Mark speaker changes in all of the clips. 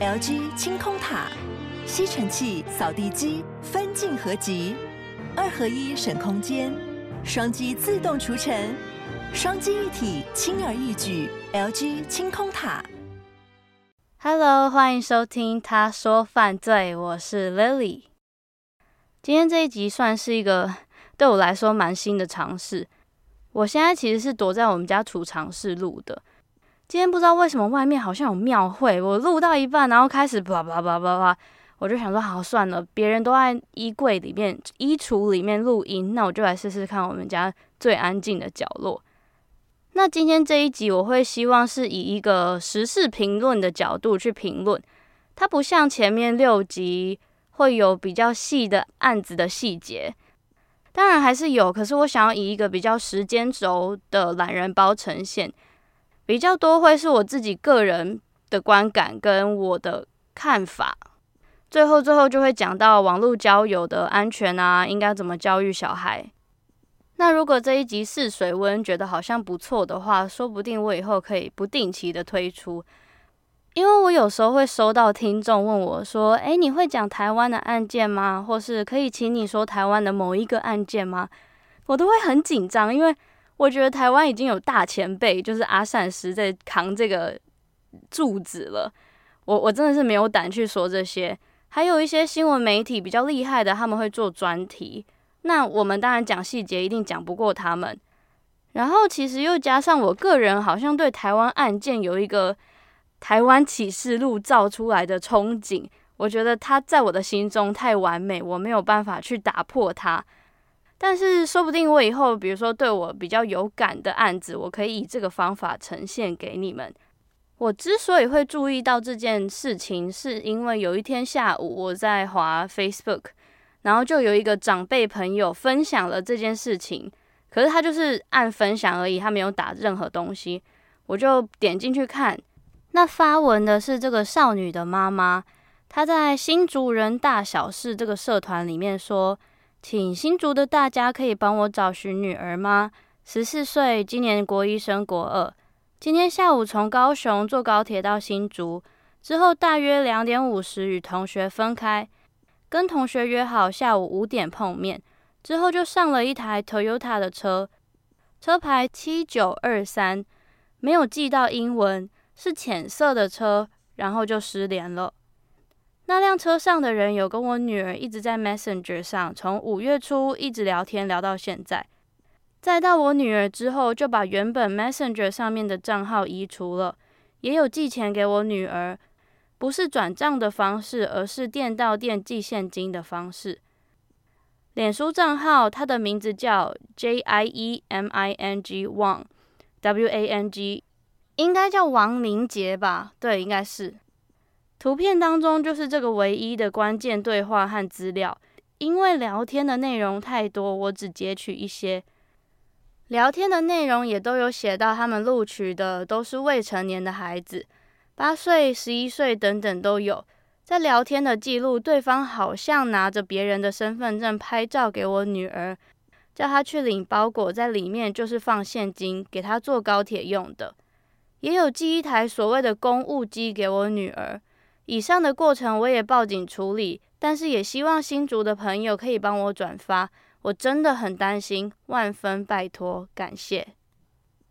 Speaker 1: LG 清空塔，吸尘器、扫地机分镜合集，二合一省空间，双击自动除尘，双击一体轻而易举。LG 清空塔。
Speaker 2: Hello，欢迎收听《他说犯罪》，我是 Lily。今天这一集算是一个对我来说蛮新的尝试。我现在其实是躲在我们家储藏室录的。今天不知道为什么外面好像有庙会，我录到一半，然后开始啪啪啪啪啪，我就想说好算了，别人都在衣柜里面、衣橱里面录音，那我就来试试看我们家最安静的角落。那今天这一集我会希望是以一个时事评论的角度去评论，它不像前面六集会有比较细的案子的细节，当然还是有，可是我想要以一个比较时间轴的懒人包呈现。比较多会是我自己个人的观感跟我的看法，最后最后就会讲到网络交友的安全啊，应该怎么教育小孩。那如果这一集试水温觉得好像不错的话，说不定我以后可以不定期的推出，因为我有时候会收到听众问我说：“诶，你会讲台湾的案件吗？或是可以请你说台湾的某一个案件吗？”我都会很紧张，因为。我觉得台湾已经有大前辈，就是阿善师在扛这个柱子了。我我真的是没有胆去说这些。还有一些新闻媒体比较厉害的，他们会做专题。那我们当然讲细节，一定讲不过他们。然后其实又加上我个人好像对台湾案件有一个台湾启示录造出来的憧憬。我觉得它在我的心中太完美，我没有办法去打破它。但是说不定我以后，比如说对我比较有感的案子，我可以以这个方法呈现给你们。我之所以会注意到这件事情，是因为有一天下午我在滑 Facebook，然后就有一个长辈朋友分享了这件事情，可是他就是按分享而已，他没有打任何东西。我就点进去看，那发文的是这个少女的妈妈，她在新竹人大小事这个社团里面说。请新竹的大家可以帮我找寻女儿吗？十四岁，今年国一升国二。今天下午从高雄坐高铁到新竹，之后大约两点五十与同学分开，跟同学约好下午五点碰面，之后就上了一台 Toyota 的车，车牌七九二三，没有记到英文，是浅色的车，然后就失联了。那辆车上的人有跟我女儿一直在 Messenger 上，从五月初一直聊天聊到现在。再到我女儿之后，就把原本 Messenger 上面的账号移除了，也有寄钱给我女儿，不是转账的方式，而是店到店寄现金的方式。脸书账号，他的名字叫 J I E M I N G Wang W A N G，应该叫王明杰吧？对，应该是。图片当中就是这个唯一的关键对话和资料，因为聊天的内容太多，我只截取一些。聊天的内容也都有写到，他们录取的都是未成年的孩子，八岁、十一岁等等都有。在聊天的记录，对方好像拿着别人的身份证拍照给我女儿，叫她去领包裹，在里面就是放现金给她坐高铁用的，也有寄一台所谓的公务机给我女儿。以上的过程我也报警处理，但是也希望新竹的朋友可以帮我转发，我真的很担心，万分拜托，感谢。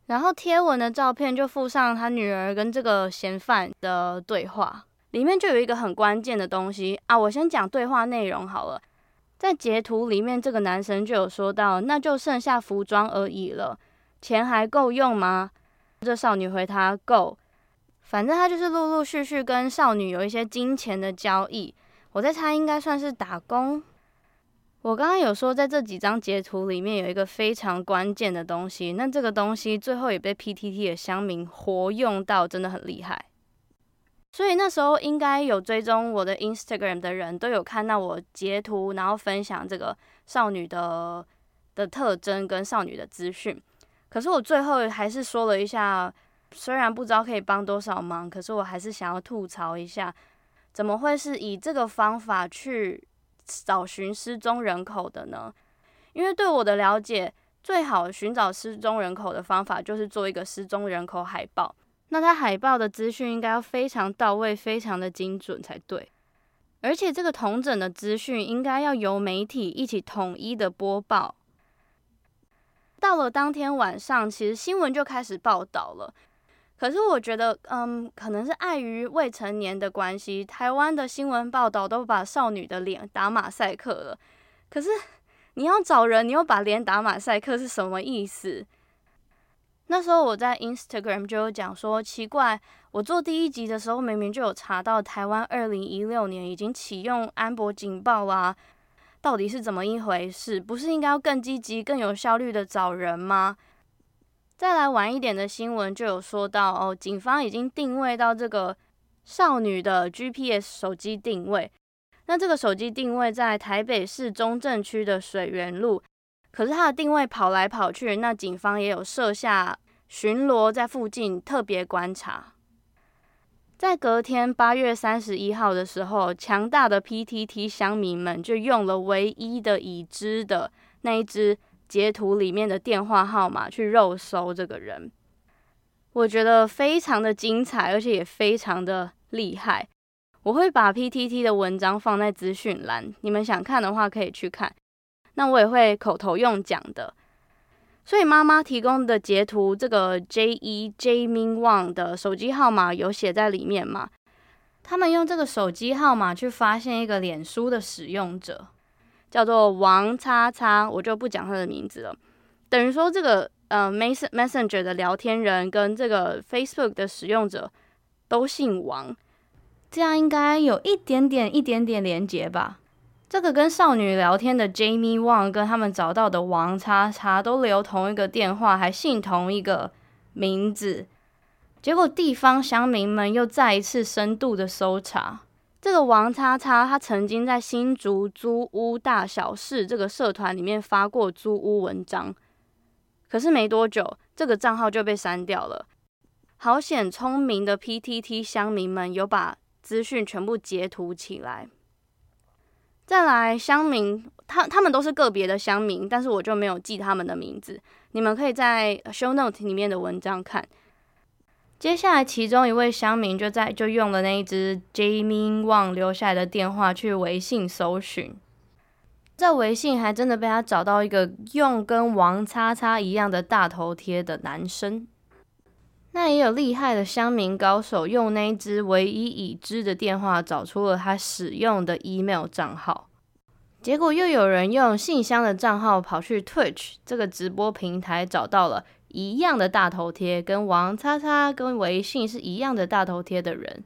Speaker 2: 然后贴文的照片就附上他女儿跟这个嫌犯的对话，里面就有一个很关键的东西啊，我先讲对话内容好了。在截图里面，这个男生就有说到，那就剩下服装而已了，钱还够用吗？这少女回他够。反正他就是陆陆续续跟少女有一些金钱的交易，我在猜应该算是打工。我刚刚有说，在这几张截图里面有一个非常关键的东西，那这个东西最后也被 PTT 的乡民活用到，真的很厉害。所以那时候应该有追踪我的 Instagram 的人都有看到我截图，然后分享这个少女的的特征跟少女的资讯。可是我最后还是说了一下。虽然不知道可以帮多少忙，可是我还是想要吐槽一下，怎么会是以这个方法去找寻失踪人口的呢？因为对我的了解，最好寻找失踪人口的方法就是做一个失踪人口海报。那他海报的资讯应该要非常到位、非常的精准才对。而且这个同整的资讯应该要由媒体一起统一的播报。到了当天晚上，其实新闻就开始报道了。可是我觉得，嗯，可能是碍于未成年的关系，台湾的新闻报道都把少女的脸打马赛克了。可是你要找人，你又把脸打马赛克，是什么意思？那时候我在 Instagram 就有讲说，奇怪，我做第一集的时候明明就有查到台湾二零一六年已经启用安博警报啦，到底是怎么一回事？不是应该要更积极、更有效率的找人吗？再来晚一点的新闻就有说到哦，警方已经定位到这个少女的 GPS 手机定位，那这个手机定位在台北市中正区的水源路。可是它的定位跑来跑去，那警方也有设下巡逻在附近特别观察。在隔天八月三十一号的时候，强大的 PTT 乡民们就用了唯一的已知的那一只截图里面的电话号码去肉搜这个人。我觉得非常的精彩，而且也非常的厉害。我会把 PTT 的文章放在资讯栏，你们想看的话可以去看。那我也会口头用讲的，所以妈妈提供的截图，这个 J E J Min Wang 的手机号码有写在里面嘛？他们用这个手机号码去发现一个脸书的使用者，叫做王叉叉，我就不讲他的名字了。等于说这个呃 Messenger 的聊天人跟这个 Facebook 的使用者都姓王，这样应该有一点点一点点连结吧。这个跟少女聊天的 Jamie Wang 跟他们找到的王叉叉都留同一个电话，还姓同一个名字。结果地方乡民们又再一次深度的搜查，这个王叉叉他曾经在新竹租屋大小事这个社团里面发过租屋文章，可是没多久这个账号就被删掉了。好险，聪明的 PTT 乡民们有把资讯全部截图起来。再来，乡民，他他们都是个别的乡民，但是我就没有记他们的名字。你们可以在 show note 里面的文章看。接下来，其中一位乡民就在就用了那一只 Jaemin Wang 留下来的电话去微信搜寻，在微信还真的被他找到一个用跟王叉叉一样的大头贴的男生。那也有厉害的乡民高手，用那一只唯一已知的电话找出了他使用的 email 账号，结果又有人用信箱的账号跑去 Twitch 这个直播平台找到了一样的大头贴，跟王叉叉跟微信是一样的大头贴的人。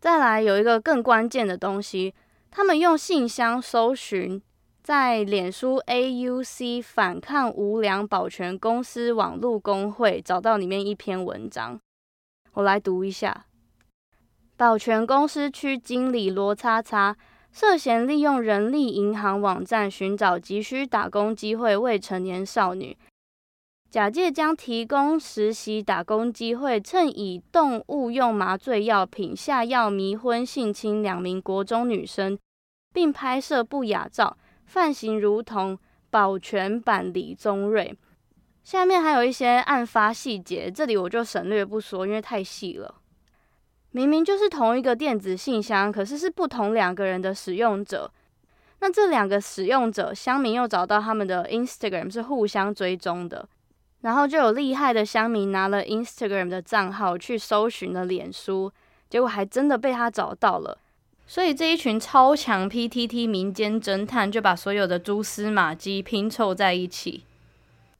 Speaker 2: 再来有一个更关键的东西，他们用信箱搜寻。在脸书 AUC 反抗无良保全公司网络工会找到里面一篇文章，我来读一下。保全公司区经理罗叉叉涉嫌利用人力银行网站寻找急需打工机会未成年少女，假借将提供实习打工机会，趁以动物用麻醉药品下药迷昏性侵两名国中女生，并拍摄不雅照。犯行如同保全版李宗瑞，下面还有一些案发细节，这里我就省略不说，因为太细了。明明就是同一个电子信箱，可是是不同两个人的使用者。那这两个使用者，乡民又找到他们的 Instagram 是互相追踪的，然后就有厉害的乡民拿了 Instagram 的账号去搜寻了脸书，结果还真的被他找到了。所以这一群超强 PTT 民间侦探就把所有的蛛丝马迹拼凑在一起。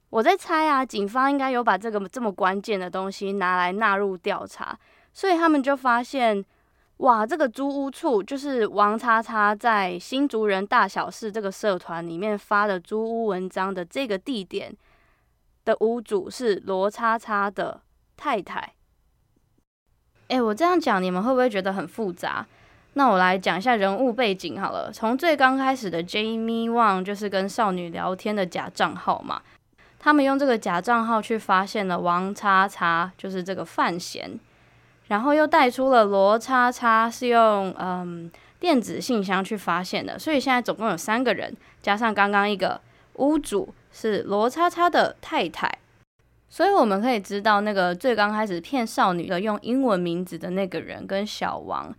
Speaker 2: 我在猜啊，警方应该有把这个这么关键的东西拿来纳入调查，所以他们就发现，哇，这个租屋处就是王叉叉在新竹人大小事这个社团里面发的租屋文章的这个地点的屋主是罗叉叉的太太。诶，我这样讲你们会不会觉得很复杂？那我来讲一下人物背景好了。从最刚开始的 Jamie Wang 就是跟少女聊天的假账号嘛，他们用这个假账号去发现了王叉叉，就是这个范闲，然后又带出了罗叉叉是用嗯电子信箱去发现的，所以现在总共有三个人，加上刚刚一个屋主是罗叉叉的太太。所以我们可以知道，那个最刚开始骗少女的用英文名字的那个人跟小王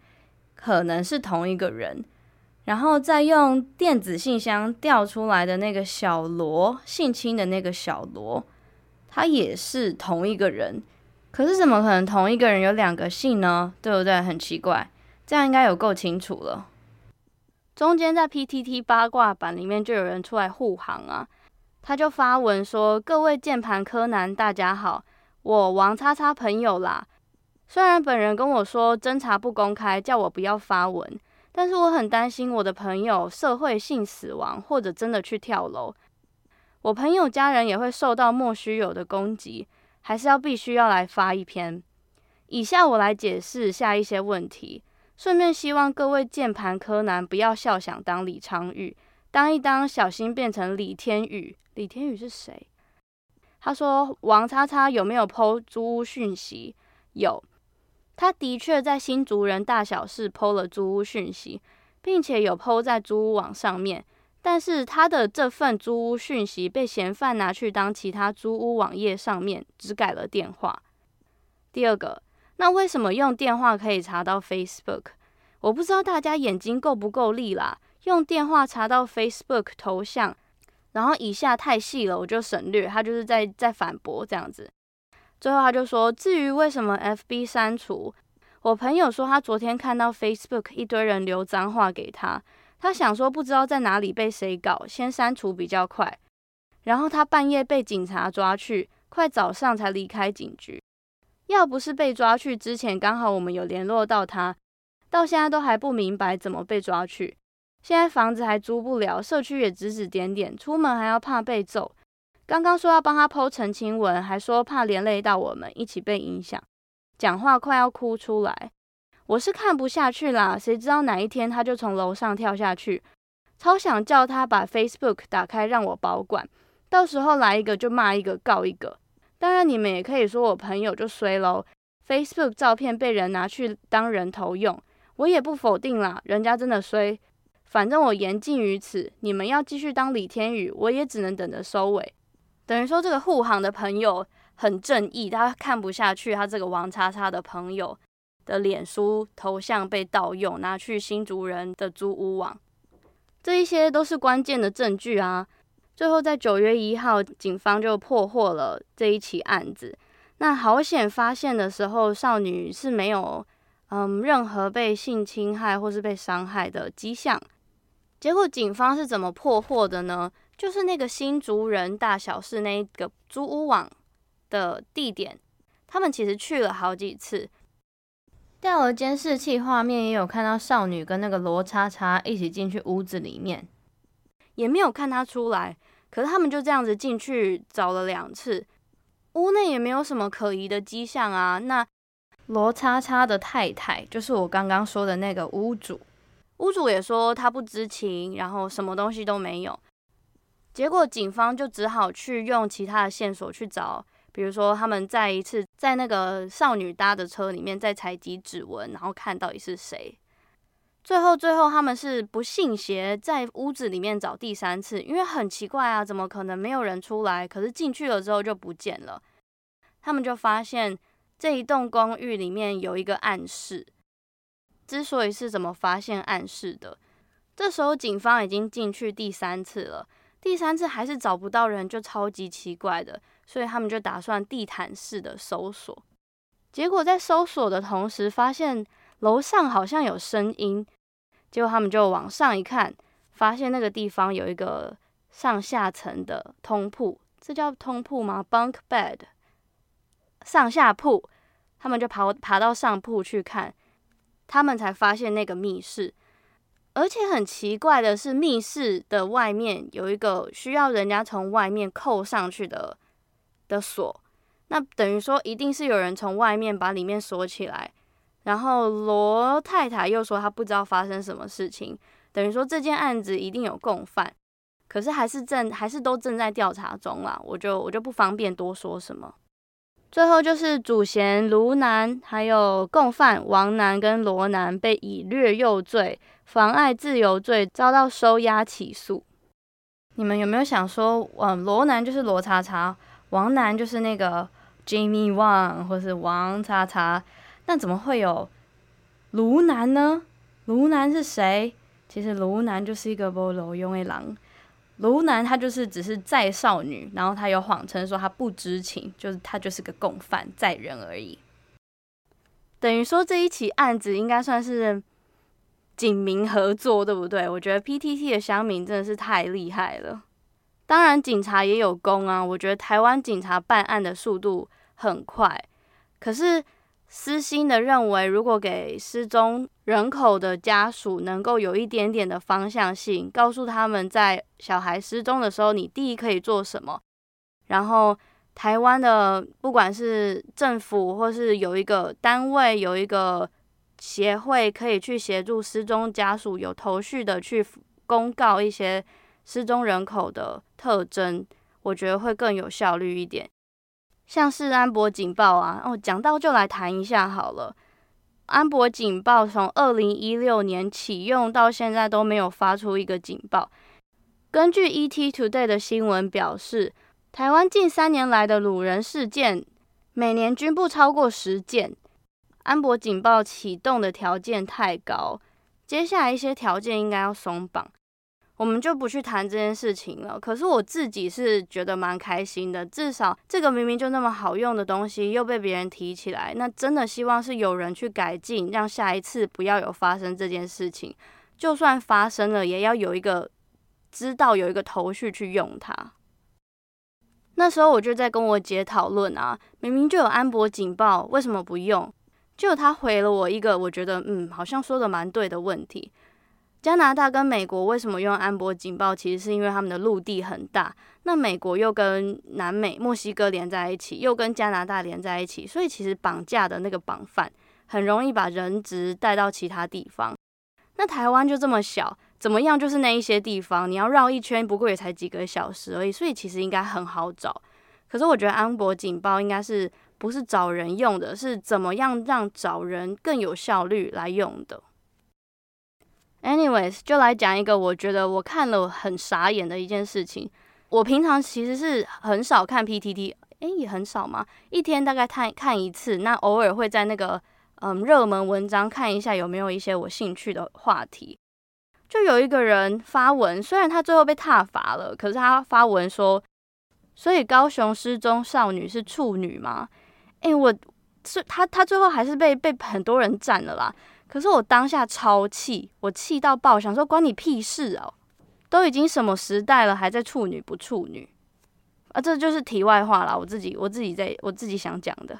Speaker 2: 可能是同一个人，然后再用电子信箱调出来的那个小罗性侵的那个小罗，他也是同一个人。可是怎么可能同一个人有两个姓呢？对不对？很奇怪，这样应该有够清楚了。中间在 PTT 八卦版里面就有人出来护航啊。他就发文说：“各位键盘柯南，大家好，我王叉叉朋友啦。虽然本人跟我说侦查不公开，叫我不要发文，但是我很担心我的朋友社会性死亡，或者真的去跳楼，我朋友家人也会受到莫须有的攻击，还是要必须要来发一篇。以下我来解释下一些问题，顺便希望各位键盘柯南不要笑想当李昌钰，当一当小心变成李天宇。”李天宇是谁？他说王叉叉有没有 PO 租屋讯息？有，他的确在新竹人大小事 PO 了租屋讯息，并且有 PO 在租屋网上面。但是他的这份租屋讯息被嫌犯拿去当其他租屋网页上面只改了电话。第二个，那为什么用电话可以查到 Facebook？我不知道大家眼睛够不够利啦，用电话查到 Facebook 头像。然后以下太细了，我就省略。他就是在在反驳这样子。最后他就说，至于为什么 FB 删除，我朋友说他昨天看到 Facebook 一堆人留脏话给他，他想说不知道在哪里被谁搞，先删除比较快。然后他半夜被警察抓去，快早上才离开警局。要不是被抓去之前刚好我们有联络到他，到现在都还不明白怎么被抓去。现在房子还租不了，社区也指指点点，出门还要怕被揍。刚刚说要帮他 PO 澄清文，还说怕连累到我们一起被影响，讲话快要哭出来。我是看不下去啦，谁知道哪一天他就从楼上跳下去，超想叫他把 Facebook 打开让我保管，到时候来一个就骂一个告一个。当然你们也可以说我朋友就衰喽，Facebook 照片被人拿去当人头用，我也不否定啦，人家真的衰。反正我言尽于此，你们要继续当李天宇，我也只能等着收尾。等于说这个护航的朋友很正义，他看不下去他这个王叉叉的朋友的脸书头像被盗用，拿去新竹人的租屋网，这一些都是关键的证据啊。最后在九月一号，警方就破获了这一起案子。那好险发现的时候，少女是没有嗯任何被性侵害或是被伤害的迹象。结果警方是怎么破获的呢？就是那个新竹人大小事那个租屋网的地点，他们其实去了好几次，调了监视器画面，也有看到少女跟那个罗叉叉一起进去屋子里面，也没有看他出来。可是他们就这样子进去找了两次，屋内也没有什么可疑的迹象啊。那罗叉叉的太太，就是我刚刚说的那个屋主。屋主也说他不知情，然后什么东西都没有。结果警方就只好去用其他的线索去找，比如说他们再一次在那个少女搭的车里面再采集指纹，然后看到底是谁。最后，最后他们是不信邪，在屋子里面找第三次，因为很奇怪啊，怎么可能没有人出来？可是进去了之后就不见了。他们就发现这一栋公寓里面有一个暗室。之所以是怎么发现暗室的，这时候警方已经进去第三次了，第三次还是找不到人，就超级奇怪的，所以他们就打算地毯式的搜索。结果在搜索的同时，发现楼上好像有声音，结果他们就往上一看，发现那个地方有一个上下层的通铺，这叫通铺吗？Bunk bed，上下铺，他们就爬爬到上铺去看。他们才发现那个密室，而且很奇怪的是，密室的外面有一个需要人家从外面扣上去的的锁。那等于说，一定是有人从外面把里面锁起来。然后罗太太又说她不知道发生什么事情，等于说这件案子一定有共犯，可是还是正还是都正在调查中啦。我就我就不方便多说什么。最后就是主嫌卢南，还有共犯王南跟罗南被以掠诱罪、妨碍自由罪遭到收押起诉。你们有没有想说，嗯，罗南就是罗叉叉，王南就是那个 Jimmy Wang 或是王叉叉，那怎么会有卢南呢？卢南是谁？其实卢南就是一个不路用的人。卢男他就是只是载少女，然后他有谎称说他不知情，就是他就是个共犯在人而已。等于说这一起案子应该算是警民合作，对不对？我觉得 PTT 的乡民真的是太厉害了。当然警察也有功啊，我觉得台湾警察办案的速度很快，可是。私心的认为，如果给失踪人口的家属能够有一点点的方向性，告诉他们在小孩失踪的时候，你第一可以做什么，然后台湾的不管是政府或是有一个单位、有一个协会，可以去协助失踪家属有头绪的去公告一些失踪人口的特征，我觉得会更有效率一点。像是安博警报啊，哦，讲到就来谈一下好了。安博警报从二零一六年启用到现在都没有发出一个警报。根据 ET Today 的新闻表示，台湾近三年来的掳人事件每年均不超过十件。安博警报启动的条件太高，接下来一些条件应该要松绑。我们就不去谈这件事情了。可是我自己是觉得蛮开心的，至少这个明明就那么好用的东西又被别人提起来，那真的希望是有人去改进，让下一次不要有发生这件事情。就算发生了，也要有一个知道有一个头绪去用它。那时候我就在跟我姐讨论啊，明明就有安博警报，为什么不用？就他回了我一个我觉得嗯好像说的蛮对的问题。加拿大跟美国为什么用安博警报？其实是因为他们的陆地很大，那美国又跟南美墨西哥连在一起，又跟加拿大连在一起，所以其实绑架的那个绑犯很容易把人质带到其他地方。那台湾就这么小，怎么样就是那一些地方，你要绕一圈，不过也才几个小时而已，所以其实应该很好找。可是我觉得安博警报应该是不是找人用的，是怎么样让找人更有效率来用的。Anyways，就来讲一个我觉得我看了很傻眼的一件事情。我平常其实是很少看 PTT，诶，也很少嘛，一天大概看看一次。那偶尔会在那个嗯热门文章看一下有没有一些我兴趣的话题。就有一个人发文，虽然他最后被挞伐了，可是他发文说，所以高雄失踪少女是处女吗？诶，我是他他最后还是被被很多人赞了啦。可是我当下超气，我气到爆，想说关你屁事哦！都已经什么时代了，还在处女不处女？啊，这就是题外话啦，我自己我自己在我自己想讲的。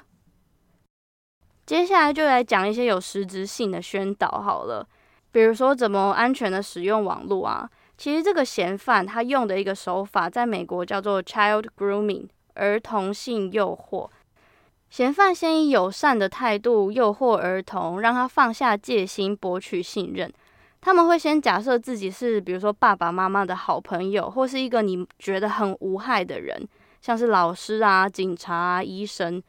Speaker 2: 接下来就来讲一些有实质性的宣导好了，比如说怎么安全的使用网络啊。其实这个嫌犯他用的一个手法，在美国叫做 child grooming，儿童性诱惑。嫌犯先以友善的态度诱惑儿童，让他放下戒心，博取信任。他们会先假设自己是，比如说爸爸妈妈的好朋友，或是一个你觉得很无害的人，像是老师啊、警察啊、医生。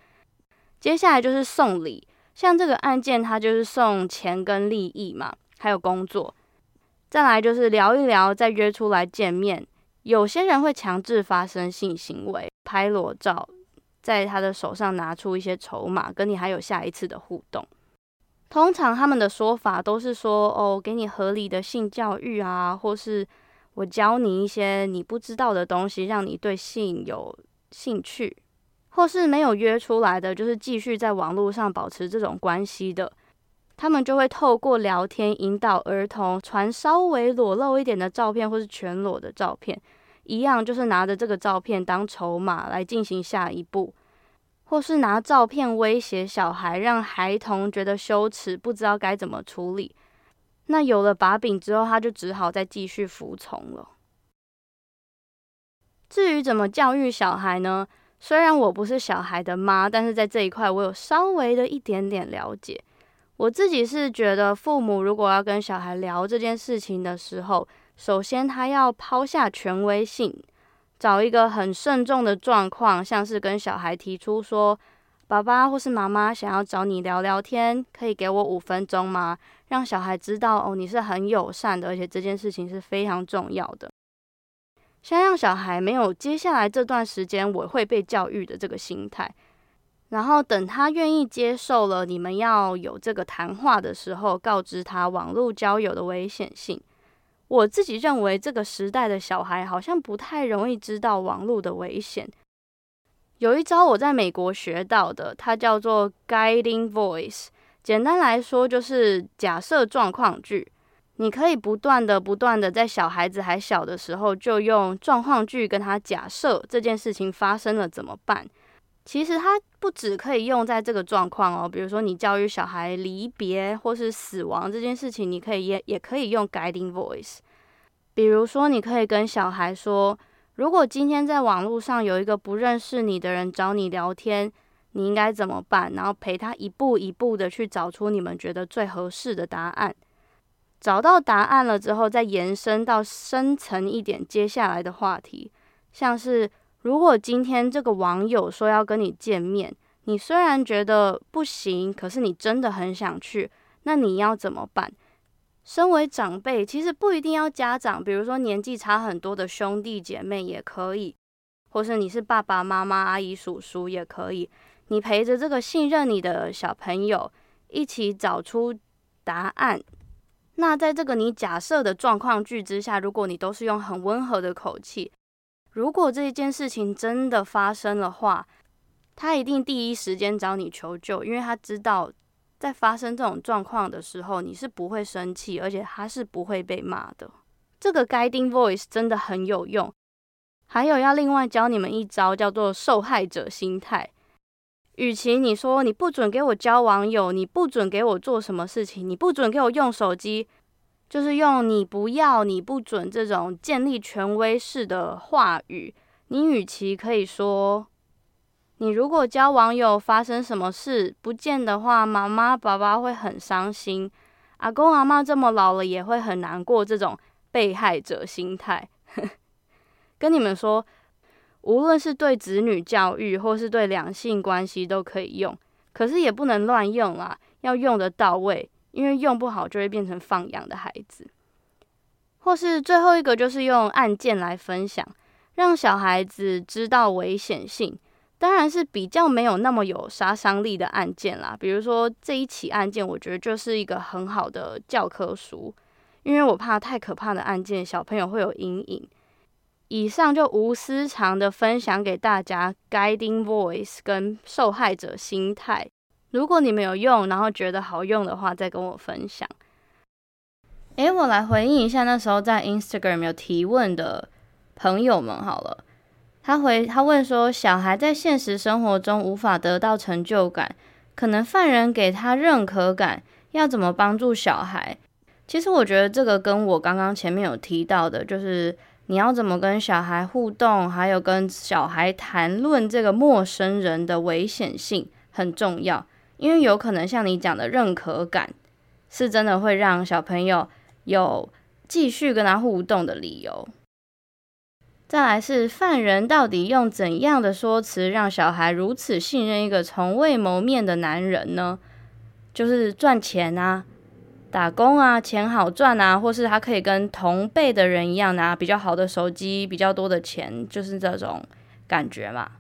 Speaker 2: 接下来就是送礼，像这个案件，他就是送钱跟利益嘛，还有工作。再来就是聊一聊，再约出来见面。有些人会强制发生性行为，拍裸照。在他的手上拿出一些筹码，跟你还有下一次的互动。通常他们的说法都是说：“哦，给你合理的性教育啊，或是我教你一些你不知道的东西，让你对性有兴趣。”或是没有约出来的，就是继续在网络上保持这种关系的，他们就会透过聊天引导儿童传稍微裸露一点的照片，或是全裸的照片。一样就是拿着这个照片当筹码来进行下一步，或是拿照片威胁小孩，让孩童觉得羞耻，不知道该怎么处理。那有了把柄之后，他就只好再继续服从了。至于怎么教育小孩呢？虽然我不是小孩的妈，但是在这一块我有稍微的一点点了解。我自己是觉得，父母如果要跟小孩聊这件事情的时候，首先，他要抛下权威性，找一个很慎重的状况，像是跟小孩提出说：“爸爸或是妈妈想要找你聊聊天，可以给我五分钟吗？”让小孩知道哦，你是很友善的，而且这件事情是非常重要的。先让小孩没有接下来这段时间我会被教育的这个心态。然后等他愿意接受了，你们要有这个谈话的时候，告知他网络交友的危险性。我自己认为，这个时代的小孩好像不太容易知道网络的危险。有一招我在美国学到的，它叫做 guiding voice。简单来说，就是假设状况句。你可以不断的、不断的在小孩子还小的时候，就用状况句跟他假设这件事情发生了怎么办。其实它不只可以用在这个状况哦，比如说你教育小孩离别或是死亡这件事情，你可以也也可以用 guiding voice。比如说，你可以跟小孩说，如果今天在网络上有一个不认识你的人找你聊天，你应该怎么办？然后陪他一步一步的去找出你们觉得最合适的答案。找到答案了之后，再延伸到深层一点，接下来的话题，像是。如果今天这个网友说要跟你见面，你虽然觉得不行，可是你真的很想去，那你要怎么办？身为长辈，其实不一定要家长，比如说年纪差很多的兄弟姐妹也可以，或是你是爸爸妈妈、阿姨叔叔也可以，你陪着这个信任你的小朋友一起找出答案。那在这个你假设的状况句之下，如果你都是用很温和的口气。如果这一件事情真的发生的话，他一定第一时间找你求救，因为他知道在发生这种状况的时候，你是不会生气，而且他是不会被骂的。这个 guiding voice 真的很有用。还有要另外教你们一招，叫做受害者心态。与其你说你不准给我交网友，你不准给我做什么事情，你不准给我用手机。就是用你不要、你不准这种建立权威式的话语，你与其可以说，你如果交网友发生什么事不见的话，妈妈、爸爸会很伤心，阿公阿嬷这么老了也会很难过。这种被害者心态，跟你们说，无论是对子女教育或是对两性关系都可以用，可是也不能乱用啦，要用得到位。因为用不好就会变成放养的孩子，或是最后一个就是用案件来分享，让小孩子知道危险性。当然是比较没有那么有杀伤力的案件啦，比如说这一起案件，我觉得就是一个很好的教科书。因为我怕太可怕的案件，小朋友会有阴影。以上就无私藏的分享给大家，Guiding Voice 跟受害者心态。如果你们有用，然后觉得好用的话，再跟我分享。诶，我来回应一下那时候在 Instagram 有提问的朋友们好了。他回他问说，小孩在现实生活中无法得到成就感，可能犯人给他认可感，要怎么帮助小孩？其实我觉得这个跟我刚刚前面有提到的，就是你要怎么跟小孩互动，还有跟小孩谈论这个陌生人的危险性很重要。因为有可能像你讲的认可感，是真的会让小朋友有继续跟他互动的理由。再来是犯人到底用怎样的说辞让小孩如此信任一个从未谋面的男人呢？就是赚钱啊，打工啊，钱好赚啊，或是他可以跟同辈的人一样拿比较好的手机、比较多的钱，就是这种感觉嘛。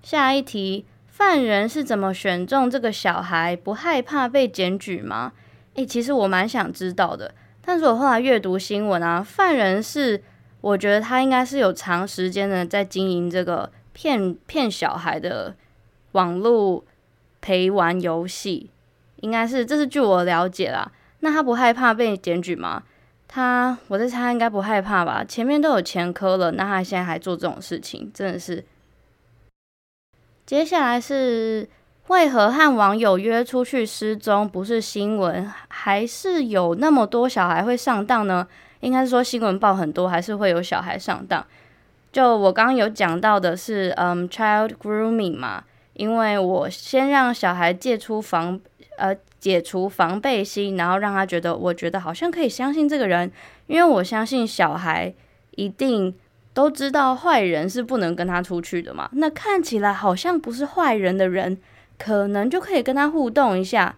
Speaker 2: 下一题。犯人是怎么选中这个小孩？不害怕被检举吗？诶，其实我蛮想知道的。但是我后来阅读新闻啊，犯人是，我觉得他应该是有长时间的在经营这个骗骗小孩的网络陪玩游戏，应该是，这是据我了解啦。那他不害怕被检举吗？他，我在猜他应该不害怕吧。前面都有前科了，那他现在还做这种事情，真的是。接下来是为何和网友约出去失踪不是新闻，还是有那么多小孩会上当呢？应该是说新闻报很多，还是会有小孩上当。就我刚刚有讲到的是，嗯，child grooming 嘛，因为我先让小孩戒除防呃解除防备心，然后让他觉得我觉得好像可以相信这个人，因为我相信小孩一定。都知道坏人是不能跟他出去的嘛，那看起来好像不是坏人的人，可能就可以跟他互动一下。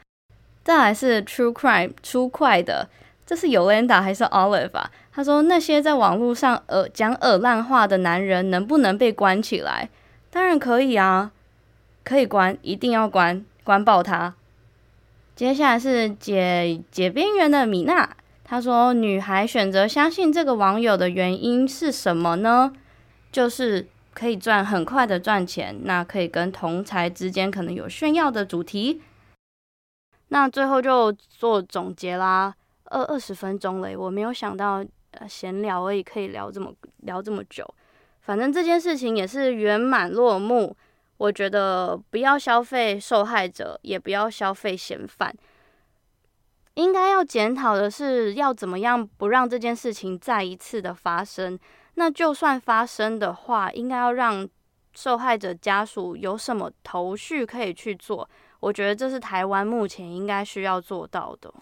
Speaker 2: 再来是 true crime 出快的这是 Yolanda 还是 Olive 啊？他说那些在网络上呃讲耳烂话的男人能不能被关起来？当然可以啊，可以关，一定要关，关爆他。接下来是解解边缘的米娜，他说女孩选择相信这个网友的原因是什么呢？就是可以赚很快的赚钱，那可以跟同才之间可能有炫耀的主题。那最后就做总结啦。二二十分钟了，我没有想到，呃，闲聊而已可以聊这么聊这么久。反正这件事情也是圆满落幕。我觉得不要消费受害者，也不要消费嫌犯。应该要检讨的是，要怎么样不让这件事情再一次的发生。那就算发生的话，应该要让受害者家属有什么头绪可以去做。我觉得这是台湾目前应该需要做到的。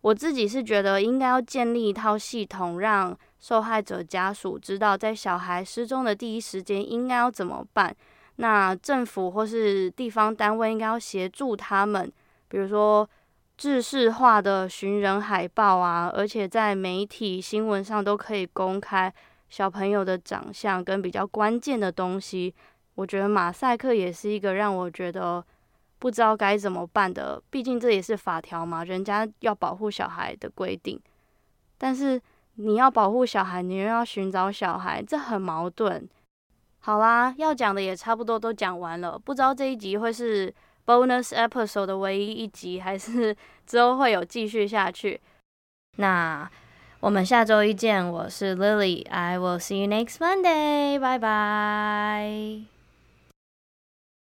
Speaker 2: 我自己是觉得应该要建立一套系统，让受害者家属知道在小孩失踪的第一时间应该要怎么办。那政府或是地方单位应该要协助他们，比如说制式化的寻人海报啊，而且在媒体新闻上都可以公开小朋友的长相跟比较关键的东西。我觉得马赛克也是一个让我觉得。不知道该怎么办的，毕竟这也是法条嘛，人家要保护小孩的规定，但是你要保护小孩，你又要寻找小孩，这很矛盾。好啦，要讲的也差不多都讲完了，不知道这一集会是 bonus episode 的唯一一集，还是之后会有继续下去。那我们下周一见，我是 Lily，I will see you next Monday，拜拜。